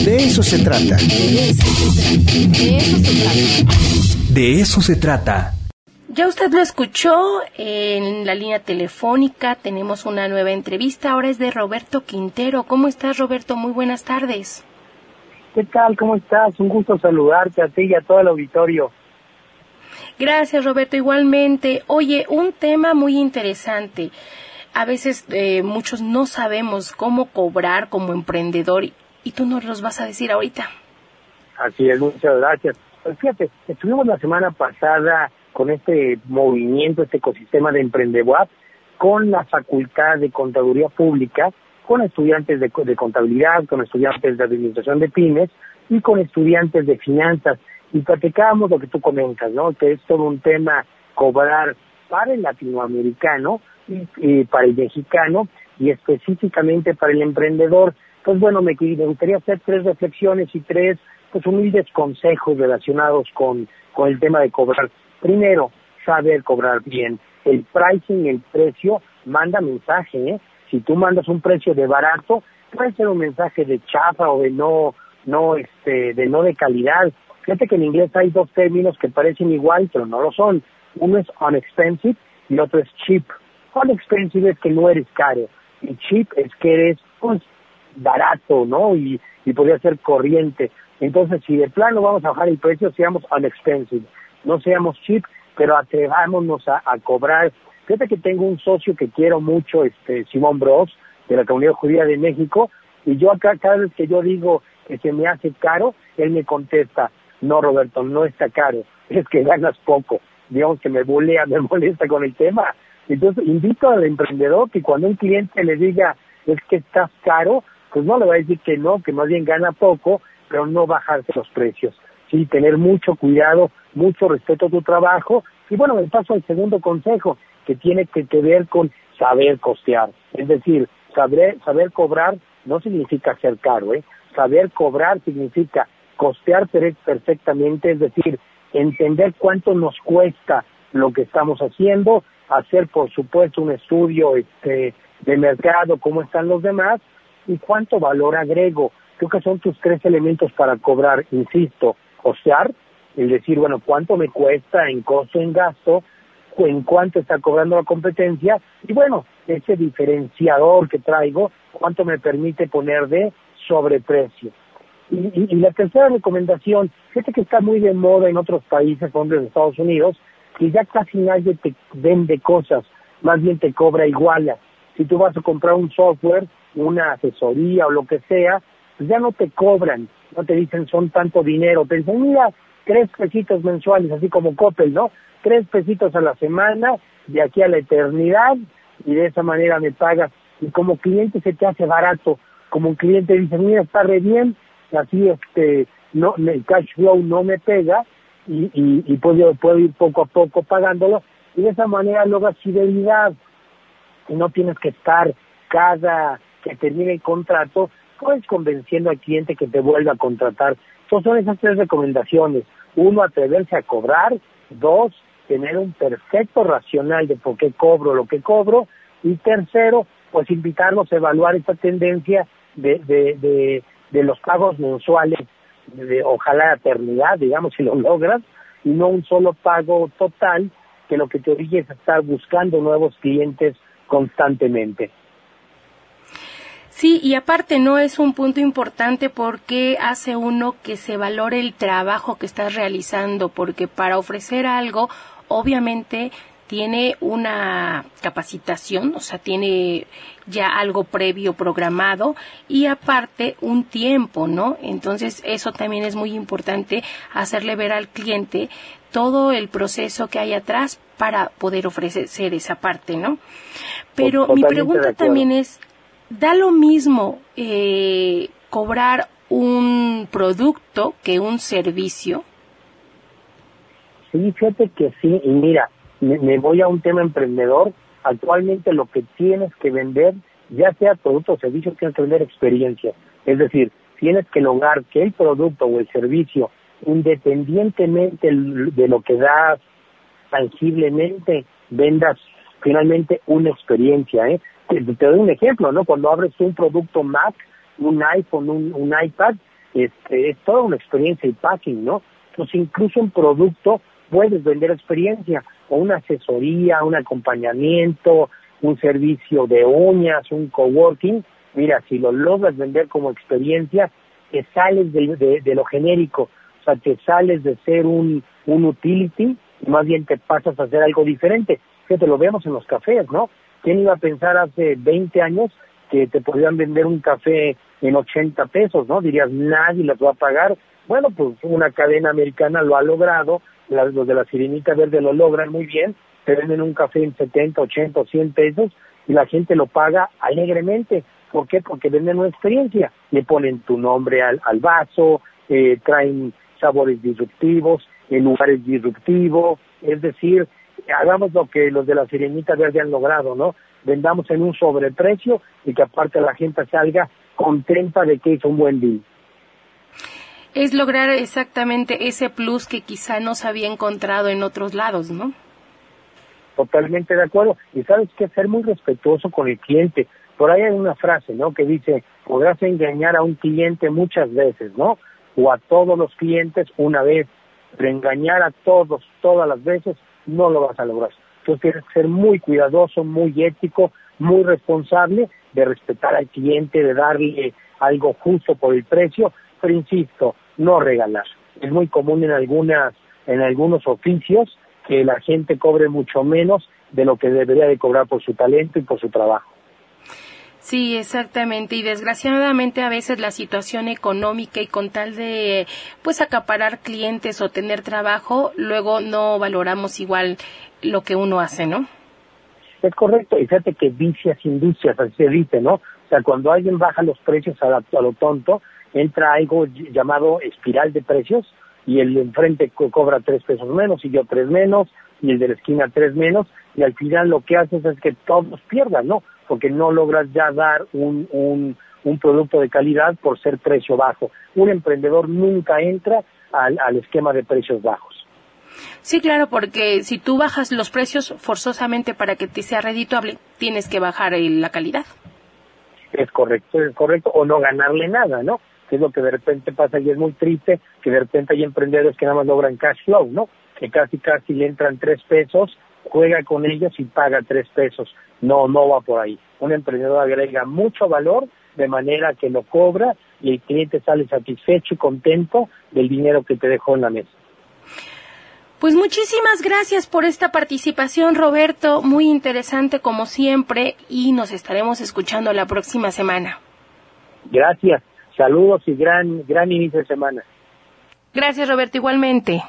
De eso se trata. De eso se trata. De eso se trata. Ya usted lo escuchó en la línea telefónica, tenemos una nueva entrevista, ahora es de Roberto Quintero. ¿Cómo estás Roberto? Muy buenas tardes. ¿Qué tal? ¿Cómo estás? Un gusto saludarte a ti y a todo el auditorio. Gracias Roberto, igualmente. Oye, un tema muy interesante. A veces eh, muchos no sabemos cómo cobrar como emprendedor y tú nos los vas a decir ahorita. Así es, muchas gracias. Pues fíjate, estuvimos la semana pasada con este movimiento, este ecosistema de Emprendewap, con la Facultad de Contaduría Pública, con estudiantes de, de, contabilidad, con estudiantes de administración de pymes y con estudiantes de finanzas. Y platicábamos lo que tú comentas, ¿no? Que es todo un tema cobrar para el latinoamericano y, y para el mexicano y específicamente para el emprendedor. Pues bueno, me, me gustaría hacer tres reflexiones y tres pues humildes consejos relacionados con, con el tema de cobrar. Primero, saber cobrar bien. El pricing, el precio, manda mensaje, ¿eh? Si tú mandas un precio de barato, puede ser un mensaje de chafa o de no, no, este, de no de calidad. Fíjate que en inglés hay dos términos que parecen igual, pero no lo son. Uno es unexpensive y otro es cheap. Unexpensive es que no eres caro y cheap es que eres, pues, barato, ¿no? Y, y podría ser corriente. Entonces, si de plano vamos a bajar el precio, seamos unexpensive, no seamos cheap, pero atrevámonos a, a cobrar. Fíjate que tengo un socio que quiero mucho, este Simón Bros, de la Comunidad Judía de México, y yo acá cada vez que yo digo que se me hace caro, él me contesta, no Roberto, no está caro, es que ganas poco. Digamos que me bulea, me molesta con el tema. Entonces, invito al emprendedor que cuando un cliente le diga, es que estás caro, pues no le va a decir que no, que más bien gana poco, pero no bajarse los precios. Sí, tener mucho cuidado, mucho respeto a tu trabajo. Y bueno, me paso al segundo consejo, que tiene que, ver con saber costear. Es decir, saber, saber cobrar no significa ser caro, ¿eh? Saber cobrar significa costear perfectamente, es decir, entender cuánto nos cuesta lo que estamos haciendo, hacer por supuesto un estudio este, de mercado, cómo están los demás y cuánto valor agrego. Creo que son tus tres elementos para cobrar, insisto, costear, es decir, bueno, cuánto me cuesta en costo, en gasto, en cuánto está cobrando la competencia y bueno, ese diferenciador que traigo, cuánto me permite poner de sobreprecio. Y, y, y, la tercera recomendación, fíjate que está muy de moda en otros países, como en Estados Unidos, que ya casi nadie te vende cosas, más bien te cobra iguala. Si tú vas a comprar un software, una asesoría o lo que sea, pues ya no te cobran, no te dicen son tanto dinero, te mira, tres pesitos mensuales, así como Coppel, ¿no? Tres pesitos a la semana, de aquí a la eternidad, y de esa manera me pagas. Y como cliente se te hace barato, como un cliente dice, mira, está re bien, así este, no, el cash flow no me pega, y, y, y puedo, puedo ir poco a poco pagándolo, y de esa manera logras fidelidad, y no tienes que estar cada que termine el contrato, pues convenciendo al cliente que te vuelva a contratar. Entonces son esas tres recomendaciones. Uno, atreverse a cobrar. Dos, tener un perfecto racional de por qué cobro lo que cobro. Y tercero, pues invitarlos a evaluar esta tendencia de, de, de, de los pagos mensuales, de, ojalá eternidad, digamos, si lo logras, y no un solo pago total que lo que te orilla es estar buscando nuevos clientes constantemente. Sí, y aparte no es un punto importante porque hace uno que se valore el trabajo que estás realizando, porque para ofrecer algo, obviamente tiene una capacitación, o sea, tiene ya algo previo programado y aparte un tiempo, ¿no? Entonces eso también es muy importante hacerle ver al cliente todo el proceso que hay atrás para poder ofrecer esa parte, ¿no? Pero mi pregunta también es, ¿da lo mismo eh, cobrar un producto que un servicio? Sí, fíjate que sí, y mira, me, voy a un tema emprendedor, actualmente lo que tienes que vender, ya sea producto o servicio, tienes que vender experiencia. Es decir, tienes que lograr que el producto o el servicio, independientemente de lo que das tangiblemente, vendas finalmente una experiencia. ¿eh? Te, doy un ejemplo, ¿no? Cuando abres un producto Mac, un iPhone, un, un iPad, este, es toda una experiencia y packing, ¿no? Entonces, incluso un producto puedes vender experiencia, o una asesoría, un acompañamiento, un servicio de uñas, un coworking. Mira, si lo logras vender como experiencia, te sales de, de, lo genérico, o sea, te sales de ser un, un utility más bien te pasas a hacer algo diferente. Fíjate, lo vemos en los cafés, ¿no? ¿Quién iba a pensar hace 20 años que te podían vender un café en 80 pesos, ¿no? Dirías, nadie los va a pagar. Bueno, pues una cadena americana lo ha logrado, los de la sirenita verde lo logran muy bien, te venden un café en 70, 80, 100 pesos y la gente lo paga alegremente. ¿Por qué? Porque venden una experiencia. Le ponen tu nombre al, al vaso, eh, traen sabores disruptivos, en lugares disruptivos, es decir, hagamos lo que los de la sirenita verde han logrado, ¿no? Vendamos en un sobreprecio y que aparte la gente salga contenta de que hizo un buen deal es lograr exactamente ese plus que quizá no se había encontrado en otros lados, ¿no? Totalmente de acuerdo. Y sabes que ser muy respetuoso con el cliente. Por ahí hay una frase, ¿no? Que dice, podrás engañar a un cliente muchas veces, ¿no? O a todos los clientes una vez, pero engañar a todos todas las veces no lo vas a lograr. Entonces tienes que ser muy cuidadoso, muy ético, muy responsable de respetar al cliente, de darle algo justo por el precio, pero insisto, no regalar. Es muy común en algunas, en algunos oficios que la gente cobre mucho menos de lo que debería de cobrar por su talento y por su trabajo. Sí, exactamente. Y desgraciadamente a veces la situación económica y con tal de pues acaparar clientes o tener trabajo, luego no valoramos igual lo que uno hace, ¿no? Es correcto. Y fíjate que vicias industrias, así se dice, ¿no? O sea, cuando alguien baja los precios a, a lo tonto, entra algo llamado espiral de precios y el de enfrente cobra tres pesos menos y yo tres menos y el de la esquina tres menos y al final lo que haces es que todos pierdan, ¿no? Porque no logras ya dar un, un, un producto de calidad por ser precio bajo. Un emprendedor nunca entra al, al esquema de precios bajos. Sí, claro, porque si tú bajas los precios forzosamente para que te sea redituable, tienes que bajar la calidad. Es correcto, es correcto, o no ganarle nada, ¿no? Que es lo que de repente pasa y es muy triste, que de repente hay emprendedores que nada más logran cash flow, ¿no? Que casi casi le entran tres pesos, juega con ellos y paga tres pesos. No, no va por ahí. Un emprendedor agrega mucho valor de manera que lo cobra y el cliente sale satisfecho y contento del dinero que te dejó en la mesa. Pues muchísimas gracias por esta participación, Roberto. Muy interesante como siempre y nos estaremos escuchando la próxima semana. Gracias. Saludos y gran, gran inicio de semana. Gracias, Roberto, igualmente.